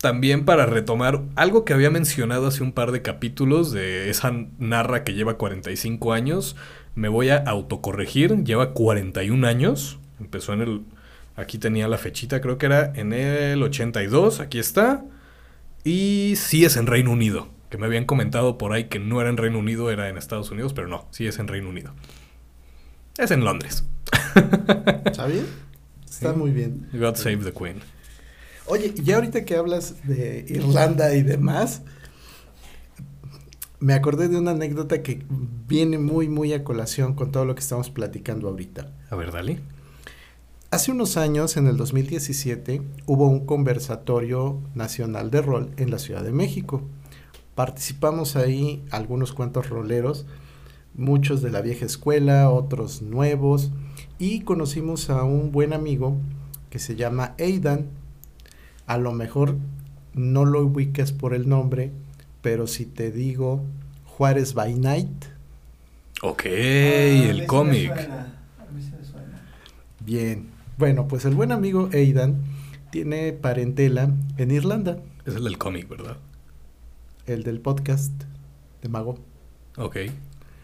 también para retomar algo que había mencionado hace un par de capítulos de esa narra que lleva 45 años, me voy a autocorregir, lleva 41 años, empezó en el, aquí tenía la fechita, creo que era en el 82, aquí está, y sí es en Reino Unido, que me habían comentado por ahí que no era en Reino Unido, era en Estados Unidos, pero no, sí es en Reino Unido. Es en Londres. ¿Está bien? Está muy bien. God Save the Queen. Oye, ya ahorita que hablas de Irlanda y demás, me acordé de una anécdota que viene muy, muy a colación con todo lo que estamos platicando ahorita. A ver, dale. Hace unos años, en el 2017, hubo un conversatorio nacional de rol en la Ciudad de México. Participamos ahí algunos cuantos roleros, muchos de la vieja escuela, otros nuevos, y conocimos a un buen amigo que se llama Aidan, a lo mejor no lo ubicas por el nombre, pero si te digo Juárez by Night. Ok, ah, el cómic. Bien. Bueno, pues el buen amigo Aidan tiene parentela en Irlanda. Es el del cómic, ¿verdad? El del podcast de Mago. Ok.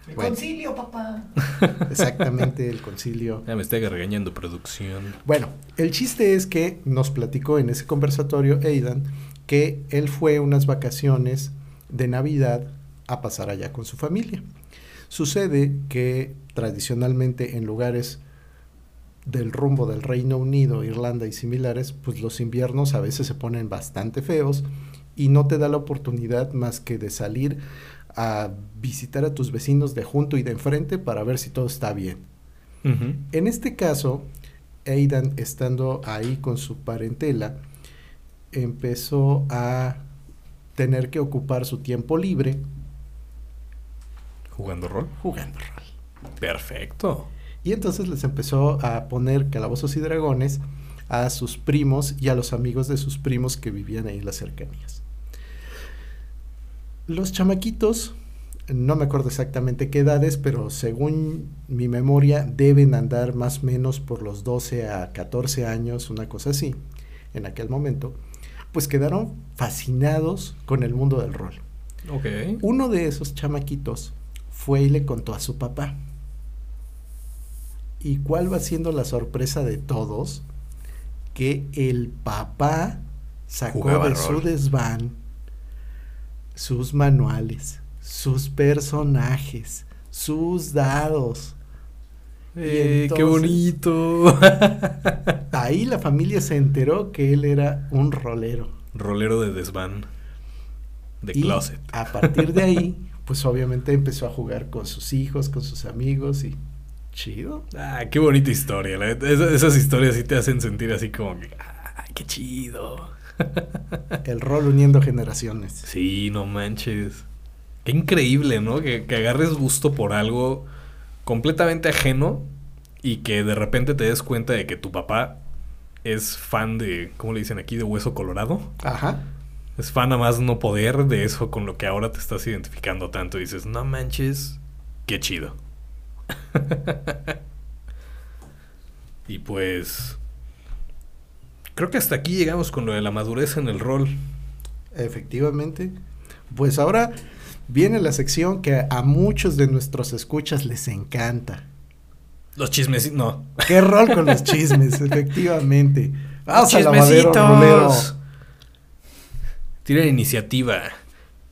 El concilio, papá. Exactamente, el concilio. Ya me estoy regañando producción. Bueno, el chiste es que nos platicó en ese conversatorio Aidan que él fue unas vacaciones de Navidad a pasar allá con su familia. Sucede que tradicionalmente en lugares del rumbo del Reino Unido, Irlanda y similares, pues los inviernos a veces se ponen bastante feos y no te da la oportunidad más que de salir a visitar a tus vecinos de junto y de enfrente para ver si todo está bien. En este caso, Aidan, estando ahí con su parentela, empezó a tener que ocupar su tiempo libre. ¿Jugando rol? Jugando rol. Perfecto. Y entonces les empezó a poner calabozos y dragones a sus primos y a los amigos de sus primos que vivían ahí en las cercanías. Los chamaquitos, no me acuerdo exactamente qué edades, pero según mi memoria deben andar más o menos por los 12 a 14 años, una cosa así, en aquel momento, pues quedaron fascinados con el mundo del rol. Okay. Uno de esos chamaquitos fue y le contó a su papá. ¿Y cuál va siendo la sorpresa de todos? Que el papá sacó de su desván sus manuales, sus personajes, sus dados. Eh, ¡Qué bonito! ahí la familia se enteró que él era un rolero. Rolero de desván. De closet. A partir de ahí, pues obviamente empezó a jugar con sus hijos, con sus amigos y chido. Ah, qué bonita historia. esas, historias sí te hacen sentir así como que, ah, qué chido. El rol uniendo generaciones. Sí, no manches. Qué increíble, ¿no? Que, agarres gusto por algo completamente ajeno y que de repente te des cuenta de que tu papá es fan de, ¿cómo le dicen aquí? De hueso colorado. Ajá. Es fan a más no poder de eso con lo que ahora te estás identificando tanto. Y dices, no manches, qué chido. y pues Creo que hasta aquí llegamos con lo de la madurez en el rol. Efectivamente. Pues ahora viene la sección que a muchos de nuestros escuchas les encanta. Los chismes, no. ¿Qué rol con los chismes? Efectivamente. Vamos a lavadero Tira iniciativa.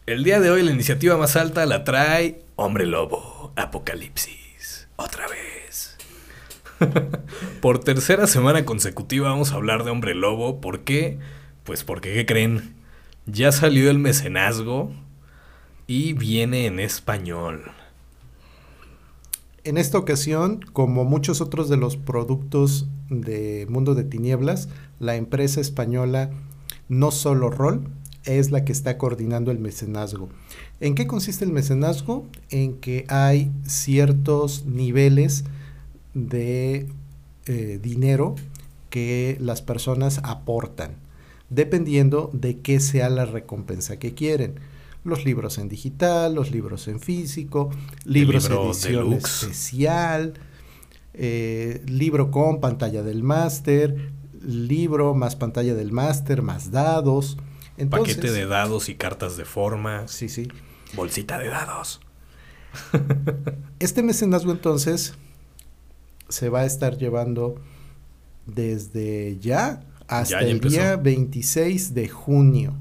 El día de hoy la iniciativa más alta la trae Hombre Lobo, Apocalipsis. Otra vez. Por tercera semana consecutiva vamos a hablar de Hombre Lobo. ¿Por qué? Pues porque, ¿qué creen? Ya salió el mecenazgo y viene en español. En esta ocasión, como muchos otros de los productos de Mundo de Tinieblas, la empresa española No Solo Roll es la que está coordinando el mecenazgo. ¿En qué consiste el mecenazgo? En que hay ciertos niveles de eh, dinero que las personas aportan, dependiendo de qué sea la recompensa que quieren. Los libros en digital, los libros en físico, libros en edición especial, eh, libro con pantalla del máster, libro más pantalla del máster, más dados, Paquete de dados y cartas de forma. Sí, sí. Bolsita de dados. este mecenazgo entonces se va a estar llevando desde ya hasta el día 26 de junio.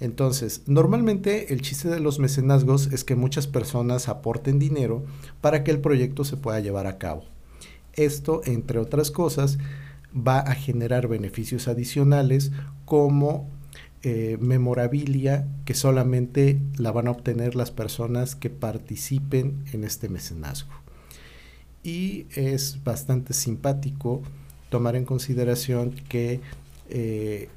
Entonces, normalmente el chiste de los mecenazgos es que muchas personas aporten dinero para que el proyecto se pueda llevar a cabo. Esto, entre otras cosas, va a generar beneficios adicionales como eh, memorabilia que solamente la van a obtener las personas que participen en este mecenazgo. Y es bastante simpático tomar en consideración que eh,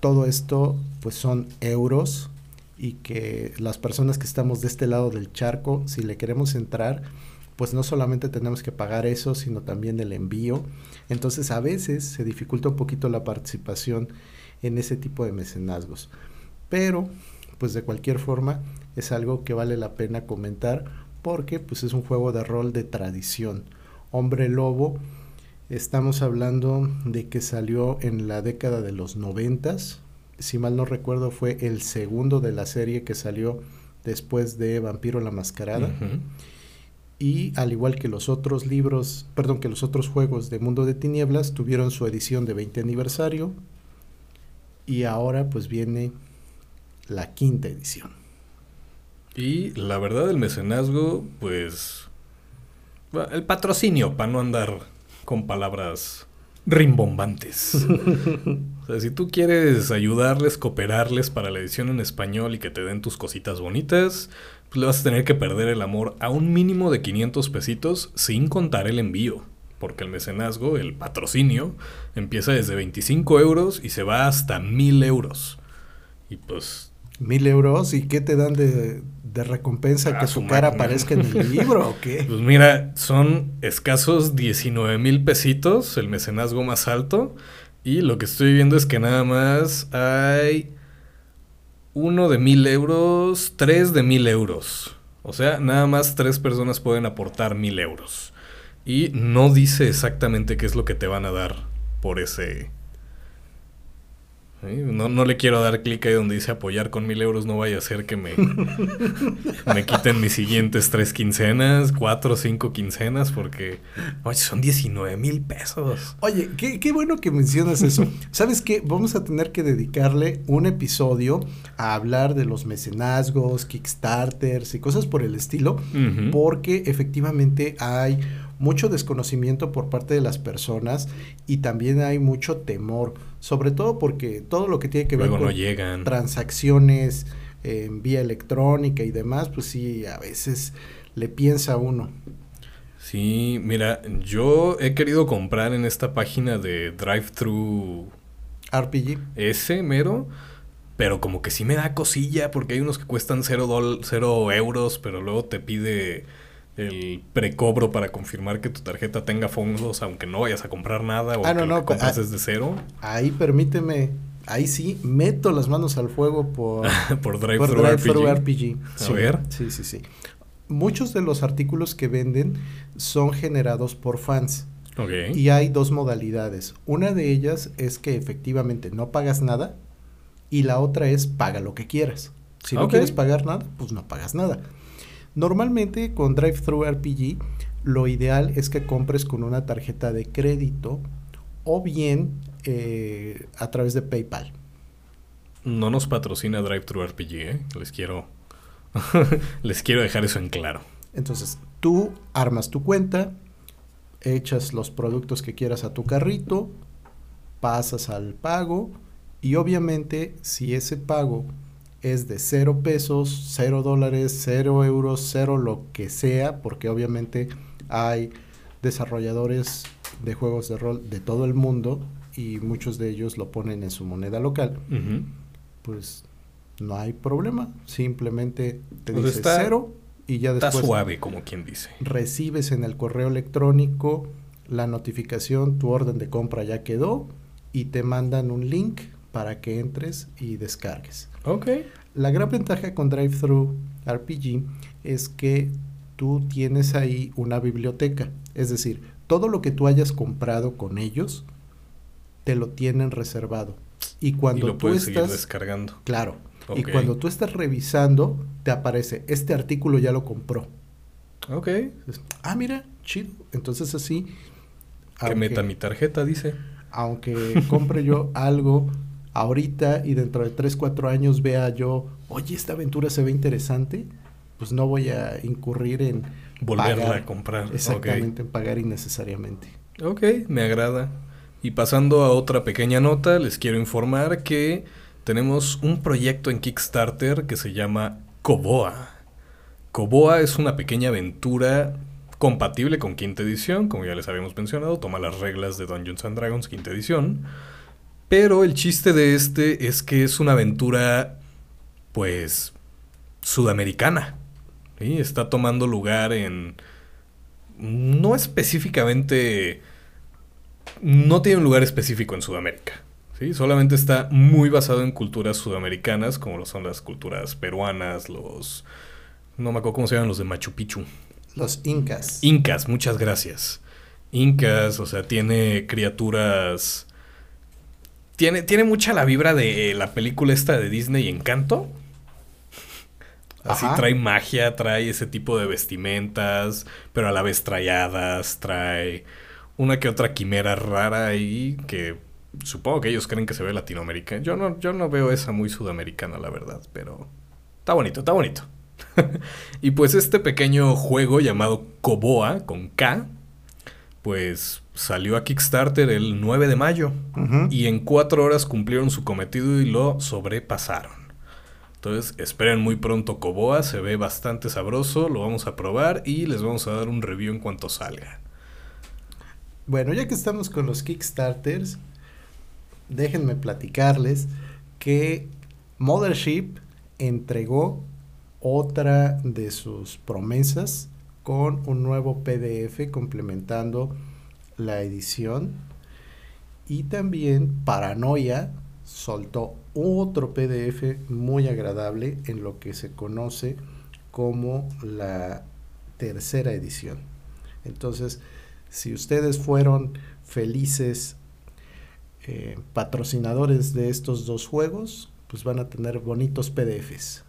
todo esto pues son euros y que las personas que estamos de este lado del charco, si le queremos entrar, pues no solamente tenemos que pagar eso, sino también el envío. Entonces a veces se dificulta un poquito la participación en ese tipo de mecenazgos. Pero, pues de cualquier forma, es algo que vale la pena comentar porque pues es un juego de rol de tradición. Hombre Lobo, estamos hablando de que salió en la década de los noventas. Si mal no recuerdo, fue el segundo de la serie que salió después de Vampiro la Mascarada. Y al igual que los otros libros, perdón, que los otros juegos de Mundo de Tinieblas, tuvieron su edición de 20 aniversario, y ahora pues viene la quinta edición. Y la verdad el mecenazgo, pues... El patrocinio, para no andar con palabras rimbombantes. o sea, si tú quieres ayudarles, cooperarles para la edición en español y que te den tus cositas bonitas, pues le vas a tener que perder el amor a un mínimo de 500 pesitos sin contar el envío porque el mecenazgo, el patrocinio, empieza desde 25 euros y se va hasta 1000 euros. Y pues... ¿Mil euros? ¿Y qué te dan de, recompensa? ¿Que su cara aparezca en el libro o qué? Pues mira, son escasos 19 mil pesitos, el mecenazgo más alto. Y lo que estoy viendo es que nada más hay uno de mil euros, tres de mil euros. O sea, nada más tres personas pueden aportar mil euros. Y no dice exactamente qué es lo que te van a dar por ese... No, no, le quiero dar clic ahí donde dice apoyar con mil euros, no vaya a ser que me, me quiten mis siguientes tres quincenas, cuatro o cinco quincenas, porque oye, son 19 mil pesos. Oye, qué, qué, bueno que mencionas eso. ¿Sabes qué? Vamos a tener que dedicarle un episodio a hablar de los mecenazgos, Kickstarters y cosas por el estilo, porque efectivamente hay mucho desconocimiento por parte de las personas y también hay mucho temor, sobre todo porque todo lo que tiene que ver con transacciones en vía electrónica y demás, pues sí, a veces le piensa uno. Sí, mira, yo he querido comprar en esta página de Drive-Thru RPG. Ese mero, pero como que sí me da cosilla porque hay unos que cuestan cero, cero euros, pero luego te pide el precobro para confirmar que tu tarjeta tenga fondos aunque no vayas a comprar nada o ah, no, que no, compras ah, desde cero. Ahí permíteme, ahí sí meto las manos al fuego por, por Drive, RPG. RPG. A ver. Sí, sí, sí. Muchos de los artículos que venden son generados por fans. Okay. Y hay dos modalidades. Una de ellas es que efectivamente no pagas nada y la otra es paga lo que quieras. Si no quieres pagar nada, pues no pagas nada. Normalmente con Drive-Thru RPG lo ideal es que compres con una tarjeta de crédito o bien eh, a través de PayPal. No nos patrocina Drive-Thru RPG, ¿eh? les quiero les quiero dejar eso en claro. Entonces, tú armas tu cuenta, echas los productos que quieras a tu carrito, pasas al pago y obviamente si ese pago es de cero pesos, cero dólares, cero euros, cero lo que sea, porque obviamente hay desarrolladores de juegos de rol de todo el mundo y muchos de ellos lo ponen en su moneda local. Pues no hay problema, simplemente te pues dice cero y ya después... Está suave, como quien dice. Recibes en el correo electrónico la notificación, tu orden de compra ya quedó y te mandan un link para que entres y descargues. Ok. La gran ventaja con Drive-Thru RPG es que tú tienes ahí una biblioteca. Es decir, todo lo que tú hayas comprado con ellos, te lo tienen reservado. Y cuando lo tú puedes seguir estás descargando. Claro. Y cuando tú estás revisando, te aparece, este artículo ya lo compró. Ok. Entonces, ah, mira, chido. Entonces así, Que aunque- meta mi tarjeta, dice. aunque compre yo algo ahorita y dentro de 3, 4 años vea yo, oye, esta aventura se ve interesante, pues no voy a incurrir en Volverla pagar. a comprar. Exactamente, en pagar innecesariamente. Ok, me agrada. Y pasando a otra pequeña nota, les quiero informar que tenemos un proyecto en Kickstarter que se llama Koboa. Koboa es una pequeña aventura compatible con quinta edición, como ya les habíamos mencionado, toma las reglas de Dungeons and Dragons quinta edición. Pero el chiste de este es que es una aventura, pues, sudamericana. ¿sí? Está tomando lugar en... No específicamente... No tiene un lugar específico en Sudamérica. ¿sí? Solamente está muy basado en culturas sudamericanas, como lo son las culturas peruanas, los... No me acuerdo cómo se llaman los de Machu Picchu. Los incas. Incas, muchas gracias. Incas, o sea, tiene criaturas. Tiene, tiene mucha la vibra de la película esta de Disney Encanto. Así Ajá. trae magia, trae ese tipo de vestimentas, pero a la vez trae hadas, trae una que otra quimera rara ahí que supongo que ellos creen que se ve latinoamericana. Yo no, yo no veo esa muy sudamericana, la verdad, pero está bonito, está bonito. y pues este pequeño juego llamado Koboa, con K, pues salió a Kickstarter el 9 de mayo. Y en cuatro horas cumplieron su cometido y lo sobrepasaron. Entonces, esperen muy pronto Koboa, se ve bastante sabroso, lo vamos a probar y les vamos a dar un review en cuanto salga. Bueno, ya que estamos con los Kickstarters, déjenme platicarles que Mothership entregó otra de sus promesas con un nuevo PDF complementando la edición. Y también Paranoia soltó otro PDF muy agradable en lo que se conoce como la tercera edición. Entonces, si ustedes fueron felices eh, patrocinadores de estos dos juegos, pues van a tener bonitos PDFs.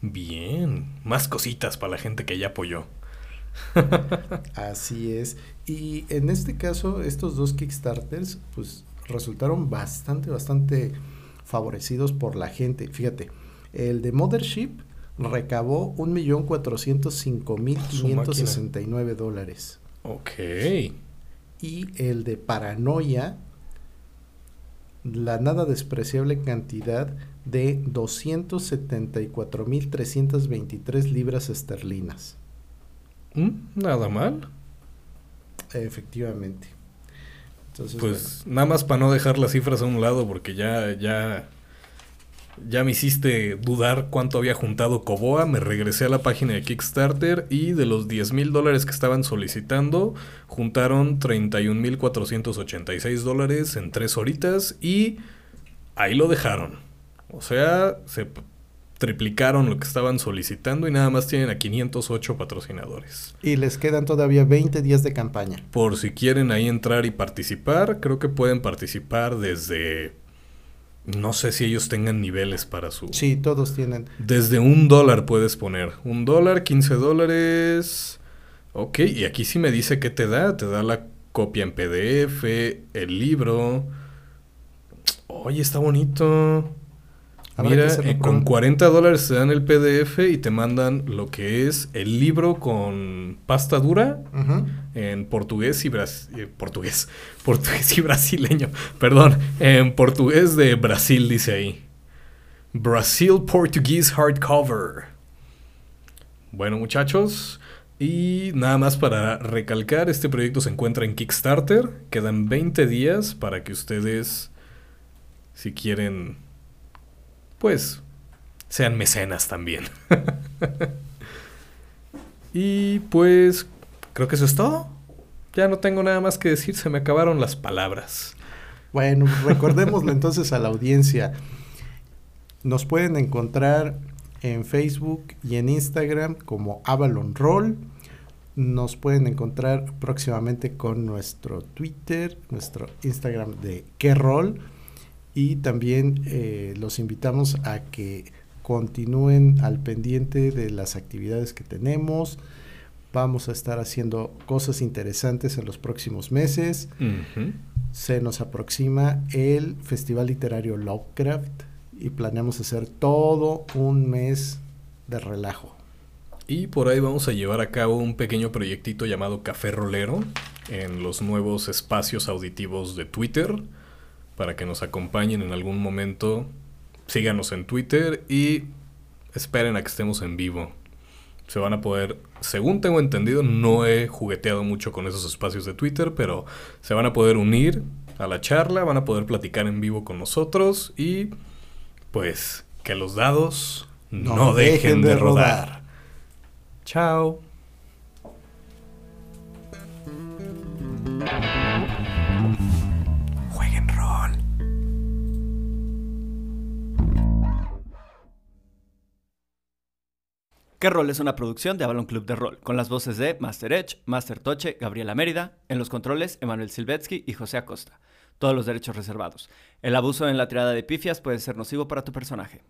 Bien, más cositas para la gente que ya apoyó. Así es. Y en este caso, estos dos Kickstarters, pues resultaron bastante, bastante favorecidos por la gente. Fíjate, el de Mothership recabó 1.405.569 dólares. Ok. Y el de Paranoia, la nada despreciable cantidad de 274.323 libras esterlinas. Mm, Nada mal. Efectivamente. Entonces, Pues nada más para no dejar las cifras a un lado porque ya, ya, ya me hiciste dudar cuánto había juntado Coboa. Me regresé a la página de Kickstarter y de los 10 mil dólares que estaban solicitando, juntaron 31 mil 486 dólares en tres horitas y ahí lo dejaron. O sea, se triplicaron lo que estaban solicitando y nada más tienen a 508 patrocinadores. y les quedan todavía 20 días de campaña. Por si quieren ahí entrar y participar, creo que pueden participar desde... No sé si ellos tengan niveles para su... Sí, todos tienen. Desde un dólar puedes poner. Un dólar, 15 dólares. Ok, y aquí sí me dice qué te da. Te da la copia en PDF, el libro. Oye, está bonito. Habrá Mira, eh, con pronto. 40 dólares te dan el PDF y te mandan lo que es el libro con pasta dura en portugués y bras- eh, portugués, portugués y brasileño, perdón, en portugués de Brasil dice ahí. Brasil Portuguese hardcover. Bueno, muchachos, y nada más para recalcar, este proyecto se encuentra en Kickstarter, quedan 20 días para que ustedes si quieren pues sean mecenas también. y pues creo que eso es todo. Ya no tengo nada más que decir, se me acabaron las palabras. Bueno, recordémoslo entonces a la audiencia. Nos pueden encontrar en Facebook y en Instagram como Avalon Roll. Nos pueden encontrar próximamente con nuestro Twitter, nuestro Instagram de qué roll. Y también eh, los invitamos a que continúen al pendiente de las actividades que tenemos. Vamos a estar haciendo cosas interesantes en los próximos meses. Se nos aproxima el Festival Literario Lovecraft y planeamos hacer todo un mes de relajo. Y por ahí vamos a llevar a cabo un pequeño proyectito llamado Café Rolero en los nuevos espacios auditivos de Twitter para que nos acompañen en algún momento. Síganos en Twitter y esperen a que estemos en vivo. Se van a poder, según tengo entendido, no he jugueteado mucho con esos espacios de Twitter, pero se van a poder unir a la charla, van a poder platicar en vivo con nosotros y pues que los dados no, dejen, de, rodar. Chao. ¿Qué rol es una producción de Avalon Club de Rol? Con las voces de Master Edge, Master Toche, Gabriela Mérida, en los controles, Emanuel Silvetsky y José Acosta todos los derechos reservados. El abuso en la tirada de pifias puede ser nocivo para tu personaje.